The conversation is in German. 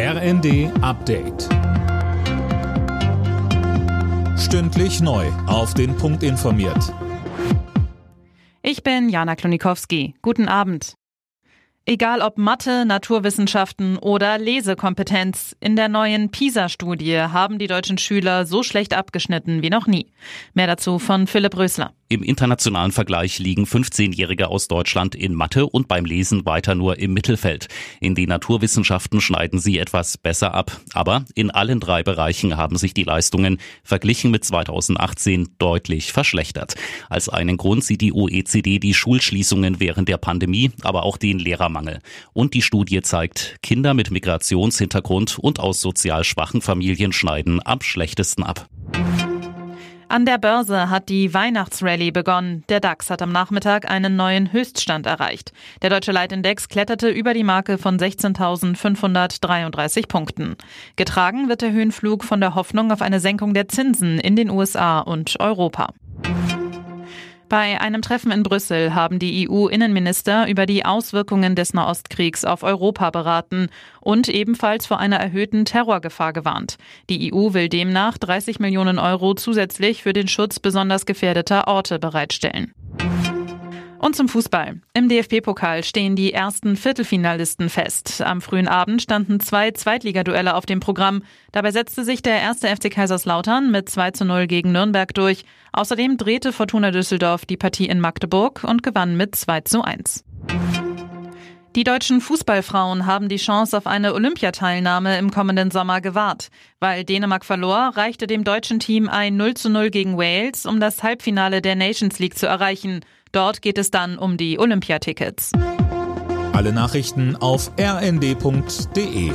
RND Update. Stündlich neu. Auf den Punkt informiert. Ich bin Jana Klonikowski. Guten Abend. Egal ob Mathe, Naturwissenschaften oder Lesekompetenz, in der neuen PISA-Studie haben die deutschen Schüler so schlecht abgeschnitten wie noch nie. Mehr dazu von Philipp Rösler. Im internationalen Vergleich liegen 15-Jährige aus Deutschland in Mathe und beim Lesen weiter nur im Mittelfeld. In den Naturwissenschaften schneiden sie etwas besser ab. Aber in allen drei Bereichen haben sich die Leistungen verglichen mit 2018 deutlich verschlechtert. Als einen Grund sieht die OECD die Schulschließungen während der Pandemie, aber auch den Lehrermangel. Und die Studie zeigt, Kinder mit Migrationshintergrund und aus sozial schwachen Familien schneiden am schlechtesten ab. An der Börse hat die Weihnachtsrallye begonnen. Der DAX hat am Nachmittag einen neuen Höchststand erreicht. Der deutsche Leitindex kletterte über die Marke von 16.533 Punkten. Getragen wird der Höhenflug von der Hoffnung auf eine Senkung der Zinsen in den USA und Europa. Bei einem Treffen in Brüssel haben die EU-Innenminister über die Auswirkungen des Nahostkriegs auf Europa beraten und ebenfalls vor einer erhöhten Terrorgefahr gewarnt. Die EU will demnach 30 Millionen Euro zusätzlich für den Schutz besonders gefährdeter Orte bereitstellen. Und zum Fußball. Im DFB-Pokal stehen die ersten Viertelfinalisten fest. Am frühen Abend standen zwei Zweitligaduelle auf dem Programm. Dabei setzte sich der erste FC Kaiserslautern mit 2 zu 0 gegen Nürnberg durch. Außerdem drehte Fortuna Düsseldorf die Partie in Magdeburg und gewann mit 2 zu 1. Die deutschen Fußballfrauen haben die Chance auf eine Olympiateilnahme im kommenden Sommer gewahrt. Weil Dänemark verlor, reichte dem deutschen Team ein 0 zu 0 gegen Wales, um das Halbfinale der Nations League zu erreichen. Dort geht es dann um die Olympiatickets. Alle Nachrichten auf rnd.de